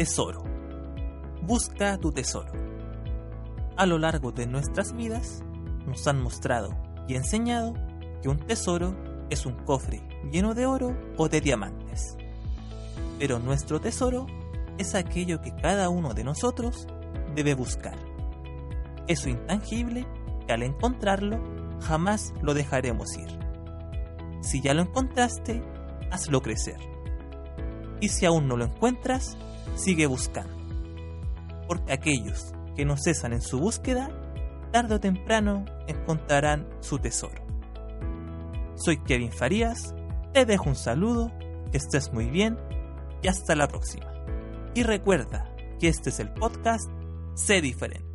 Tesoro. Busca tu tesoro. A lo largo de nuestras vidas nos han mostrado y enseñado que un tesoro es un cofre lleno de oro o de diamantes. Pero nuestro tesoro es aquello que cada uno de nosotros debe buscar. Eso intangible que al encontrarlo jamás lo dejaremos ir. Si ya lo encontraste, hazlo crecer. Y si aún no lo encuentras, sigue buscando. Porque aquellos que no cesan en su búsqueda, tarde o temprano encontrarán su tesoro. Soy Kevin Farías, te dejo un saludo, que estés muy bien y hasta la próxima. Y recuerda que este es el podcast Sé Diferente.